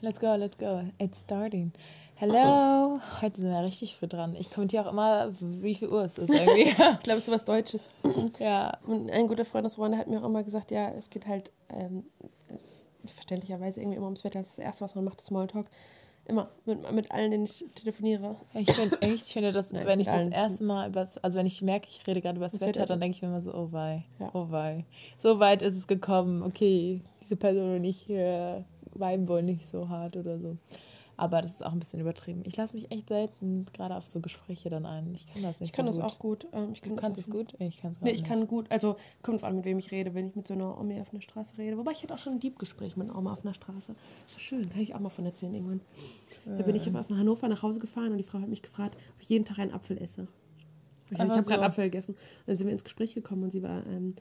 let's go, let's go. It's starting. Hello. Heute sind wir richtig früh dran. Ich kommentiere auch immer, wie viel Uhr es ist irgendwie. ich glaube, es ist was Deutsches. ja. Und ein guter Freund aus Rwanda hat mir auch immer gesagt, ja, es geht halt ähm, verständlicherweise irgendwie immer ums Wetter. Das ist das Erste, was man macht, ist Smalltalk. Immer. Mit, mit allen, denen ich telefoniere. Ich finde echt, ich finde das, Nein, wenn ich mit das allen. erste Mal über also wenn ich merke, ich rede gerade über das Das Wetter, dann denke ich mir immer so, oh wei, Ja. oh wei. So weit ist es gekommen, okay, diese Person und ich äh, viben wohl nicht so hart oder so. Aber das ist auch ein bisschen übertrieben. Ich lasse mich echt selten gerade auf so Gespräche dann ein. Ich kann das nicht Ich kann so das gut. auch gut. Ähm, ich kann Du kannst es gut? Ich kann es Nee, ich kann gut, also kommt an, mit wem ich rede, wenn ich mit so einer Omi auf einer Straße rede. Wobei ich hatte auch schon ein Diebgespräch mit einer Oma auf einer Straße. Schön, kann ich auch mal von erzählen irgendwann. Da bin ich aus Hannover nach Hause gefahren und die Frau hat mich gefragt, ob ich jeden Tag einen Apfel esse. Ich, ich habe gerade so. Apfel gegessen. Und dann sind wir ins Gespräch gekommen und sie war, ähm,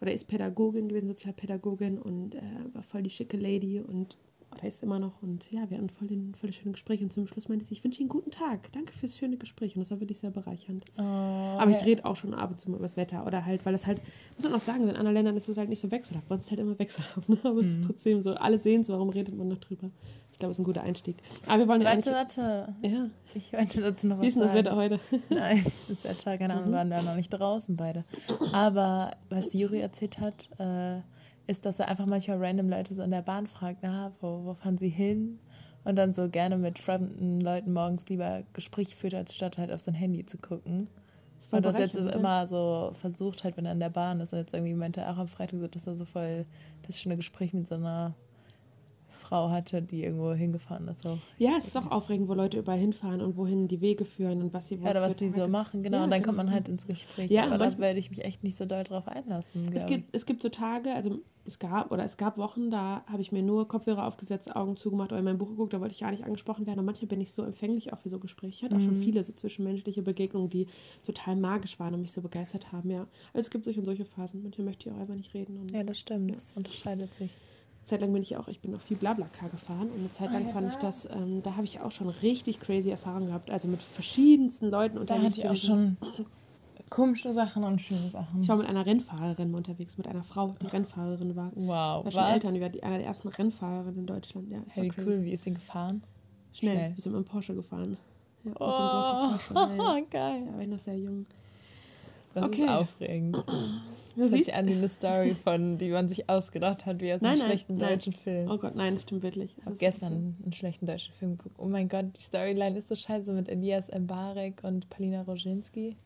oder ist Pädagogin gewesen, Sozialpädagogin und äh, war voll die schicke Lady und oder ist immer noch. Und ja, wir hatten voll, den, voll das schöne Gespräch und zum Schluss meinte sie, ich wünsche Ihnen einen guten Tag. Danke fürs schöne Gespräch. Und das war wirklich sehr bereichernd. Oh, Aber ich rede auch schon ab und zu mal über das Wetter oder halt, weil es halt, muss man auch sagen, in anderen Ländern ist es halt nicht so wechselhaft. Bei uns ist halt immer wechselhaft, ne? aber es ist trotzdem so, alle sehen es, warum redet man noch drüber? Ich glaube, es ist ein guter Einstieg. Aber wir wollen ja Warte, warte. Ja, Ich wollte dazu noch was wie ist denn das sagen. Wetter heute? Nein, das Wetter, keine Mhm. Ahnung, waren wir noch nicht draußen beide. Aber was Juri erzählt hat, äh, ist, dass er einfach manchmal random Leute so in der Bahn fragt, na, wo, wo fahren sie hin? Und dann so gerne mit fremden Leuten morgens lieber Gespräche führt, als statt halt auf sein Handy zu gucken. Das war Und das jetzt bereichernd, ne? immer so versucht halt, wenn er in der Bahn ist. Und jetzt irgendwie meinte er auch am Freitag so, dass er so voll das schöne Gespräch mit so einer Frau hatte, die irgendwo hingefahren ist. So. Ja, es ist auch aufregend, wo Leute überall hinfahren und wohin die Wege führen und was sie Ja, oder was die so machen, genau. Ja, und dann kommt genau. man halt ins Gespräch. Ja, aber da werde ich mich echt nicht so doll drauf einlassen. Es gibt, es gibt so Tage, also es gab oder es gab Wochen, da habe ich mir nur Kopfhörer aufgesetzt, Augen zugemacht oder in mein Buch geguckt, da wollte ich gar nicht angesprochen werden. Und manchmal bin ich so empfänglich auch für so Gespräche. Ich hatte auch Mhm. schon viele so zwischenmenschliche Begegnungen, die total magisch waren und mich so begeistert haben, ja. Also es gibt solche und solche Phasen. Manchmal möchte ich auch einfach nicht reden. Und Ja, das stimmt. Das unterscheidet sich. Zeit lang bin ich auch, ich bin auch viel Blablacar gefahren und eine Zeit lang Ah, ja, fand ich da. das, ähm, da habe ich auch schon richtig crazy Erfahrungen gehabt. Also mit verschiedensten Leuten Da unterwegs. hatte ich auch schon komische Sachen und schöne Sachen. Ich war mit einer Rennfahrerin unterwegs, mit einer Frau, die Rennfahrerin war. wow, war schon was? Eltern, die war die, einer der ersten Rennfahrerinnen in Deutschland. Ja, Hey, wie crazy. cool, wie ist sie gefahren? Schnell. Schnell. Wir sind mit einem Porsche gefahren. Ja, mit Oh, so einem großen Porsche. Ja, geil. ja, war ich noch sehr jung. Das Okay. ist aufregend. Das siehst, an eine Story von, die man sich ausgedacht hat, wie aus einem Nein, nein, schlechten nein. deutschen Film. oh Gott, nein, das stimmt wirklich. Ich habe gestern einen schlechten deutschen Film geguckt. Oh mein Gott, die Storyline ist so scheiße mit Elias Mbarek und Palina Roginski.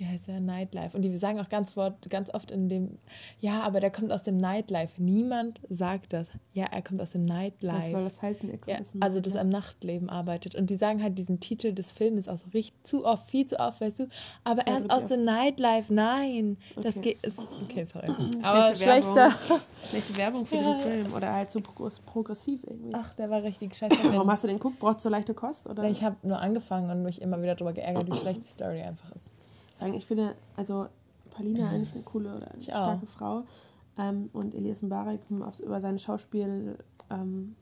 Wie heißt der? Nightlife. Und die sagen auch ganz, wort, ganz oft in dem, ja, aber der kommt aus dem Nightlife. Niemand sagt das. Ja, er kommt aus dem so. Was Nightlife. soll das heißen? Er kommt Ja, aus dem- also, er im Nachtleben arbeitet. Und die sagen halt diesen Titel des Films auch so richtig zu oft, viel zu oft, weißt du. Aber er ist aus dem Nightlife. Nein. Das Okay. geht. Ist, okay, sorry. Aber Schlechte schlechter. Schlechte Werbung für Ja. diesen Film. Oder halt so progr- progressiv irgendwie. Ach, der war richtig scheiße. Warum hast du den geguckt? Brauchst du leichte Kost? Oder? Ich habe nur angefangen und mich immer wieder darüber geärgert, wie schlecht die Story einfach ist. Sagen, ich finde, also Palina eigentlich eine coole oder eine Ich auch. starke Frau. Ähm, und Elias Mbarek hm, über seine Schauspiel ähm,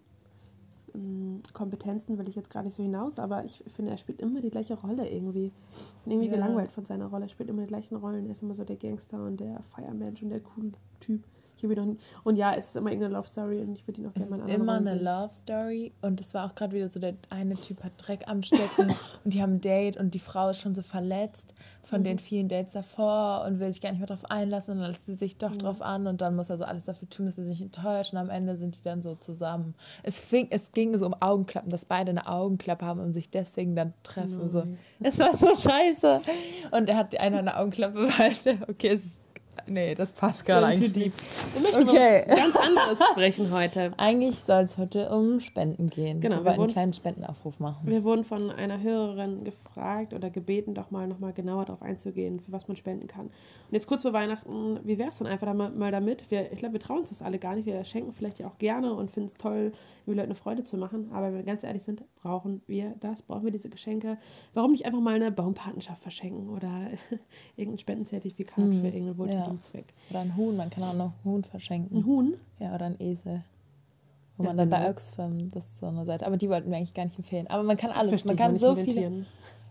Kompetenzen will ich jetzt gar nicht so hinaus, aber ich finde, er spielt immer die gleiche Rolle irgendwie. Ich bin irgendwie Ja. gelangweilt von seiner Rolle. Er spielt immer die gleichen Rollen. Er ist immer so der Gangster und der Feiermensch und der coole Typ. Ich habe ihn noch nie, und ja, es ist immer irgendeine Love Story und ich würde ihn auch Es gerne ist mal in anderen immer Rollen eine. Love Story und es war auch gerade wieder so, der eine Typ hat Dreck am Stecken und die haben ein Date und die Frau ist schon so verletzt von Mhm. den vielen Dates davor und will sich gar nicht mehr drauf einlassen und dann lässt sie sich doch Mhm. drauf an und dann muss er so alles dafür tun, dass sie sich enttäuscht und am Ende sind die dann so zusammen. Es, fing, es ging so um Augenklappen, dass beide eine Augenklappe haben und sich deswegen dann treffen. So. Nein. Es war so scheiße. Und er hat die eine eine Augenklappe, weil, okay, es ist, nee, das passt too nicht. Wir möchten Okay. über ganz anderes sprechen heute. Eigentlich soll es heute um Spenden gehen. Genau, Wir wir wollten einen wurden- kleinen Spendenaufruf machen. Wir wurden von einer Hörerin gefragt oder gebeten, doch mal nochmal genauer darauf einzugehen, für was man spenden kann. Und jetzt kurz vor Weihnachten, wie wäre es denn einfach da mal, damit? Wir, ich glaube, wir trauen uns das alle gar nicht. Wir schenken vielleicht ja auch gerne und finden es toll, den Leuten eine Freude zu machen. Aber wenn wir ganz ehrlich sind, brauchen wir das? Brauchen wir diese Geschenke? Warum nicht einfach mal eine Baumpatenschaft verschenken oder irgendein Spendenzertifikat Hm, für irgendeinen wohltätigen Zweck? Oder ein Huhn, man kann auch noch Huhn verschenken. Ein Huhn? Ja, oder ein Esel. Wo Ja, man dann bei genau. Oxfam, das ist so eine Seite. Aber die wollten wir eigentlich gar nicht empfehlen. Aber man kann alles. Verstehe Man kann so viele. Tieren.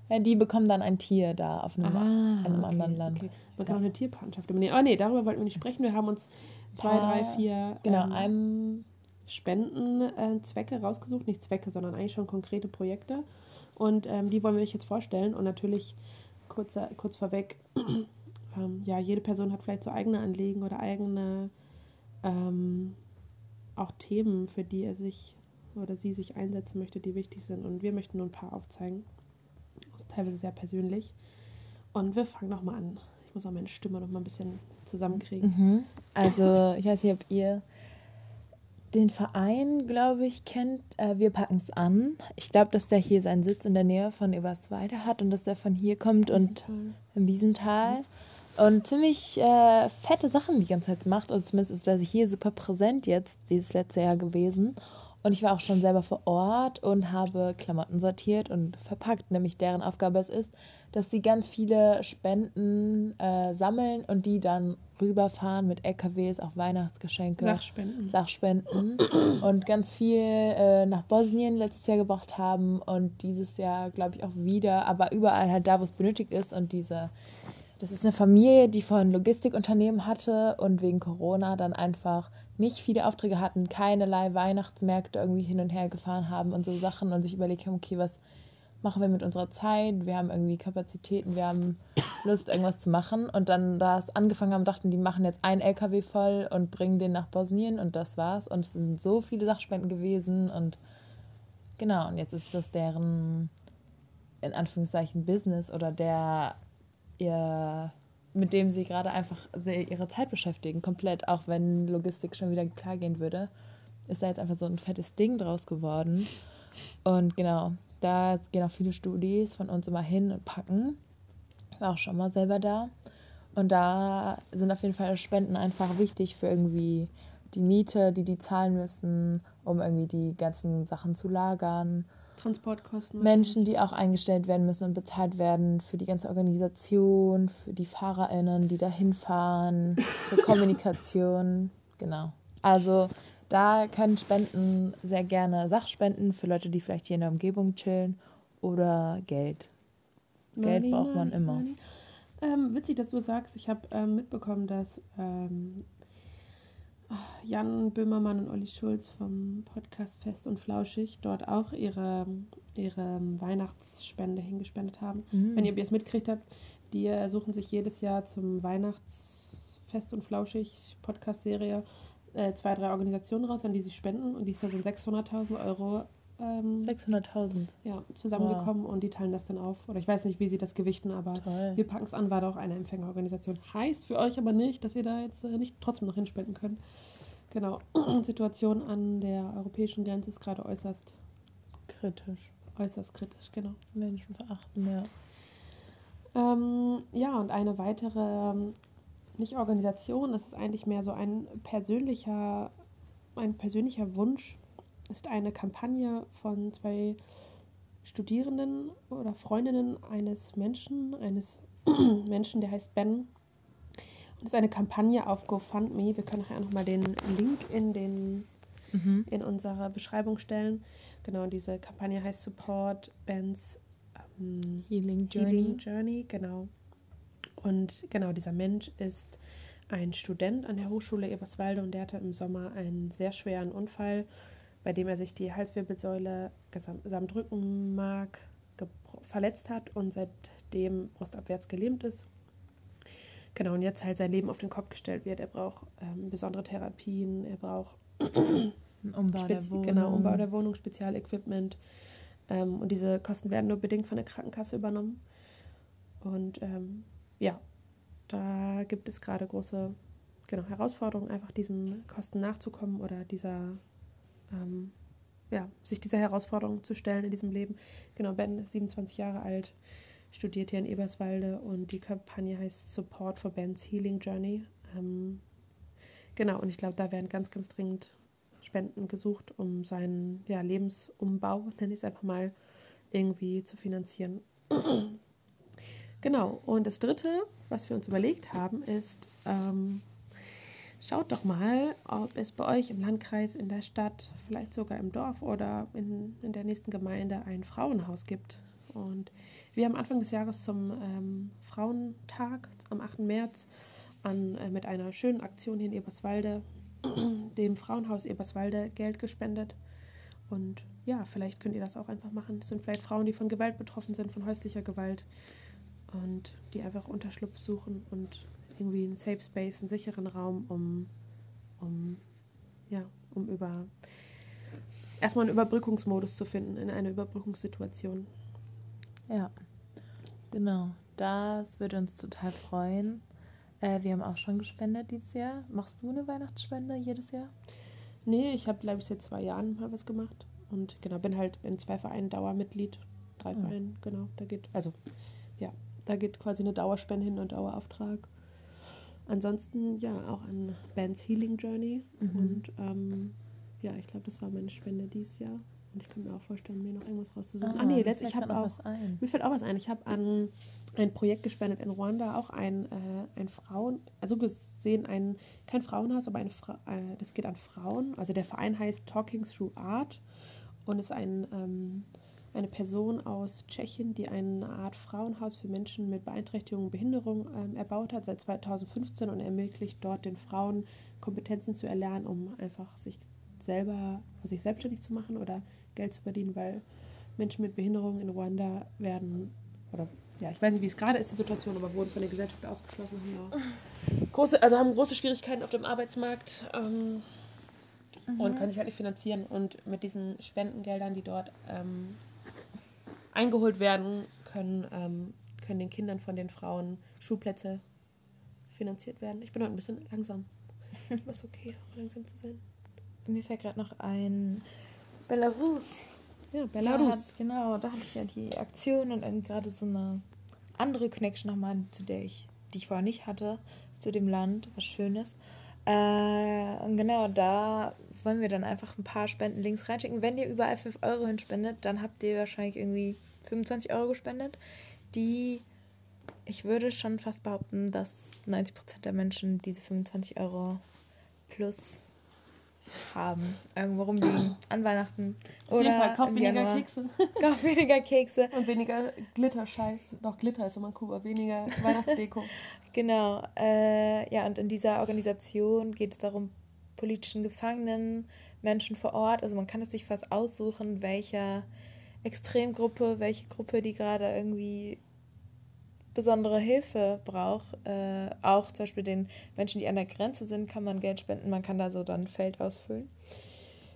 Ja, die bekommen dann ein Tier da auf einem, Ah, einem okay, anderen Land. Okay. Man kann Ja. auch eine Tierpatenschaft übernehmen. Oh nee, darüber wollten wir nicht sprechen. Wir haben uns zwei, drei, vier. Genau, ähm, einem Spendenzwecke äh, rausgesucht. Nicht Zwecke, sondern eigentlich schon konkrete Projekte. Und ähm, die wollen wir euch jetzt vorstellen. Und natürlich kurz, kurz vorweg, ähm, ja, jede Person hat vielleicht so eigene Anliegen oder eigene ähm, auch Themen, für die er sich oder sie sich einsetzen möchte, die wichtig sind. Und wir möchten nur ein paar aufzeigen. Teilweise sehr persönlich. Und wir fangen nochmal an. Ich muss auch meine Stimme noch mal ein bisschen zusammenkriegen. Mhm. Also, ich weiß nicht, ob ihr den Verein, glaube ich, kennt. Äh, wir packen es an. Ich glaube, dass der hier seinen Sitz in der Nähe von Eberswalde hat und dass der von hier kommt Wiesenthal. und im Wiesental. Mhm. Und ziemlich äh, fette Sachen die ganze Zeit macht. Also zumindest ist er hier super präsent jetzt, dieses letzte Jahr gewesen. Und ich war auch schon selber vor Ort und habe Klamotten sortiert und verpackt. Nämlich deren Aufgabe es ist, dass sie ganz viele Spenden äh, sammeln und die dann rüberfahren mit LKWs, auch Weihnachtsgeschenke. Sachspenden. Sachspenden. und ganz viel äh, nach Bosnien letztes Jahr gebracht haben und dieses Jahr, glaube ich, auch wieder, aber überall halt da, wo es benötigt ist. Und diese, das ist eine Familie, die vorhin Logistikunternehmen hatte und wegen Corona dann einfach nicht viele Aufträge hatten, keinerlei Weihnachtsmärkte irgendwie hin und her gefahren haben und so Sachen und sich überlegt haben, okay, was machen wir mit unserer Zeit? Wir haben irgendwie Kapazitäten, wir haben Lust, irgendwas zu machen. Und dann, da es angefangen haben, dachten, die machen jetzt einen LKW voll und bringen den nach Bosnien und das war's. Und es sind so viele Sachspenden gewesen und genau, und jetzt ist das deren, in Anführungszeichen, Business oder der, ihr mit dem sie gerade einfach ihre Zeit beschäftigen, komplett, auch wenn Logistik schon wieder klar gehen würde, ist da jetzt einfach so ein fettes Ding draus geworden. Und genau, da gehen auch viele Studis von uns immer hin und packen. War auch schon mal selber da. Und da sind auf jeden Fall Spenden einfach wichtig für irgendwie die Miete, die die zahlen müssen, um irgendwie die ganzen Sachen zu lagern Transportkosten. Menschen, die auch eingestellt werden müssen und bezahlt werden für die ganze Organisation, für die FahrerInnen, die da hinfahren, für Kommunikation. Genau. Also da können Spenden sehr gerne Sachspenden für Leute, die vielleicht hier in der Umgebung chillen oder Geld. Money, Geld braucht man immer. Ähm, witzig, dass du sagst, ich habe ähm, mitbekommen, dass ähm, Jan Böhmermann und Olli Schulz vom Podcast Fest und Flauschig dort auch ihre, ihre Weihnachtsspende hingespendet haben. Mhm. Wenn ihr es mitkriegt habt, die suchen sich jedes Jahr zum Weihnachtsfest und Flauschig Podcast-Serie äh, zwei, drei Organisationen raus, an die sie spenden und dieses Jahr sind 600.000 Euro ähm, 600.000. Ja, zusammengekommen wow. und die teilen das dann auf. Oder ich weiß nicht, wie sie das gewichten, aber Toll. wir packen es an, war da auch eine Empfängerorganisation. Heißt für euch aber nicht, dass ihr da jetzt äh, nicht trotzdem noch hinspenden könnt. Genau. Situation an der europäischen Grenze ist gerade äußerst kritisch. Äußerst kritisch, genau. Menschen verachten, ja. Ähm, ja, und eine weitere, ähm, nicht Organisation, das ist eigentlich mehr so ein persönlicher, ein persönlicher Wunsch, ist eine Kampagne von zwei Studierenden oder Freundinnen eines Menschen, eines Menschen, der heißt Ben. Und ist eine Kampagne auf GoFundMe. Wir können nachher nochmal den Link in, den, mhm. in unsere Beschreibung stellen. Genau, diese Kampagne heißt Support Ben's ähm, Healing, Journey. Healing Journey. Genau. Und genau, dieser Mensch ist ein Student an der Hochschule Eberswalde und der hatte im Sommer einen sehr schweren Unfall bei dem er sich die Halswirbelsäule samt Rückenmark verletzt hat und seitdem brustabwärts gelähmt ist. Genau, und jetzt halt sein Leben auf den Kopf gestellt wird. Er braucht ähm, besondere Therapien, er braucht Umbau der Wohnung. Genau, Umbau der Wohnung, Spezialequipment. Ähm, und diese Kosten werden nur bedingt von der Krankenkasse übernommen. Und ähm, ja, da gibt es gerade große genau, Herausforderungen, einfach diesen Kosten nachzukommen oder dieser ähm, ja, sich dieser Herausforderung zu stellen in diesem Leben. Genau, Ben ist 27 Jahre alt, studiert hier in Eberswalde und die Kampagne heißt Support for Ben's Healing Journey. Ähm, genau, und ich glaube, da werden ganz, ganz dringend Spenden gesucht, um seinen ja, Lebensumbau, nenne ich es einfach mal, irgendwie zu finanzieren. genau, und das Dritte, was wir uns überlegt haben, ist, ähm, Schaut doch mal, ob es bei euch im Landkreis, in der Stadt, vielleicht sogar im Dorf oder in, in der nächsten Gemeinde ein Frauenhaus gibt. Und wir haben Anfang des Jahres zum ähm, Frauentag am 8. März an, äh, mit einer schönen Aktion hier in Eberswalde dem Frauenhaus Eberswalde Geld gespendet. Und ja, vielleicht könnt ihr das auch einfach machen. Das sind vielleicht Frauen, die von Gewalt betroffen sind, von häuslicher Gewalt und die einfach Unterschlupf suchen und irgendwie einen Safe Space, einen sicheren Raum, um, um, ja, um über erstmal einen Überbrückungsmodus zu finden in einer Überbrückungssituation. Ja, genau. Das würde uns total freuen. Äh, wir haben auch schon gespendet dieses Jahr. Machst du eine Weihnachtsspende jedes Jahr? Nee, ich habe, glaube ich, seit zwei Jahren mal was gemacht. Und genau, bin halt in zwei Vereinen Dauermitglied. Drei Ja. Vereinen, genau. Da geht, also, ja, da geht quasi eine Dauerspende hin und Dauerauftrag. Ansonsten, ja, auch an Bands Healing Journey. Mhm. Und ähm, ja, ich glaube, das war meine Spende dieses Jahr. Und ich kann mir auch vorstellen, mir noch irgendwas rauszusuchen. Ah, nee, mir letzt, fällt ich habe auch. ein. Mir fällt auch was ein. Ich habe an ein Projekt gespendet in Ruanda, auch ein, äh, ein Frauen, also gesehen ein, kein Frauenhaus, aber eine Fra äh, das geht an Frauen. Also der Verein heißt Talking Through Art und ist ein, ähm, eine Person aus Tschechien, die eine Art Frauenhaus für Menschen mit Beeinträchtigung und Behinderung ähm, erbaut hat seit 2015 und ermöglicht dort den Frauen Kompetenzen zu erlernen, um einfach sich selber, sich selbstständig zu machen oder Geld zu verdienen, weil Menschen mit Behinderung in Ruanda werden, oder ja, ich weiß nicht, wie es gerade ist, die Situation, aber wurden von der Gesellschaft ausgeschlossen, haben große, also haben große Schwierigkeiten auf dem Arbeitsmarkt ähm, und können sich halt nicht finanzieren. Und mit diesen Spendengeldern, die dort ähm, eingeholt werden, können, ähm, können den Kindern von den Frauen Schulplätze finanziert werden. Ich bin heute ein bisschen langsam. Ist okay, langsam zu sein. Mir fällt gerade noch ein Belarus. Ja, Da Belarus. hat, genau, da hatte ich ja die Aktion und gerade so eine andere Connection nochmal, zu der ich, die ich vorher nicht hatte, zu dem Land, was Schönes. Äh, und genau, da wollen wir dann einfach ein paar Spendenlinks reinschicken. Wenn ihr überall 5 Euro hinspendet, dann habt ihr wahrscheinlich irgendwie 25 Euro gespendet, die ich würde schon fast behaupten, dass 90% der Menschen diese 25 Euro plus haben. Irgendwo rumliegen. An Weihnachten. Auf jeden Fall, kauf weniger Januar. Kekse. Kauf weniger Kekse. Und weniger Glitterscheiß. Doch, Glitter ist immer cool, aber weniger Weihnachtsdeko. Genau. Äh, ja, und in dieser Organisation geht es darum, politischen Gefangenen, Menschen vor Ort. Also man kann es sich fast aussuchen, welcher Extremgruppe, welche Gruppe, die gerade irgendwie besondere Hilfe braucht. Äh, auch zum Beispiel den Menschen, die an der Grenze sind, kann man Geld spenden. Man kann da so dann ein Feld ausfüllen.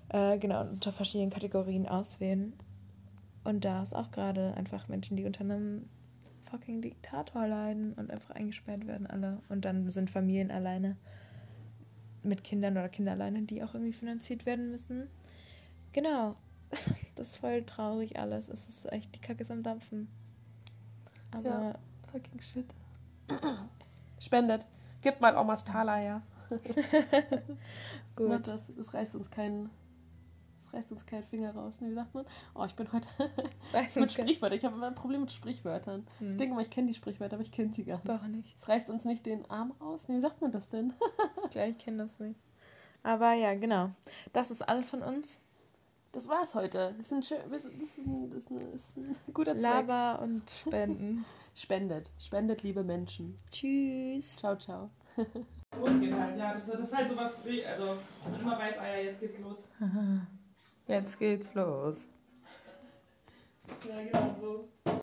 Äh, genau, unter verschiedenen Kategorien auswählen. Und da ist auch gerade einfach Menschen, die unter einem fucking Diktator leiden und einfach eingesperrt werden alle. Und dann sind Familien alleine mit Kindern oder Kinder alleine, die auch irgendwie finanziert werden müssen. Genau. Das ist voll traurig alles. Es ist echt, die Kacke ist am Dampfen. Aber Ja. Fucking shit. Spendet. Gib mal Omas Taler her. gut. Macht das. Es reißt uns keinen. Es reißt uns keinen Finger raus. Ne, wie sagt man? Oh, ich bin heute mit. Sprichwörtern. Ich habe immer ein Problem mit Sprichwörtern. Ich Hm. denke mal, ich kenne die Sprichwörter, aber ich kenne sie gar nicht. Doch nicht. Es reißt uns nicht den Arm raus. Ne, wie sagt man das denn? Gleich kenne das nicht. Aber ja, genau. Das ist alles von uns. Das war's heute. Das ist ein, schön, das ist ein, das ist ein, das ist ein guter Zweck. Laber und Spenden. Spendet. Spendet, liebe Menschen. Tschüss. Ciao, ciao. Losgeht halt, ja. Das, das ist halt sowas, also immer weiß, ah ja, jetzt geht's los. Jetzt geht's los. Ja, genau so.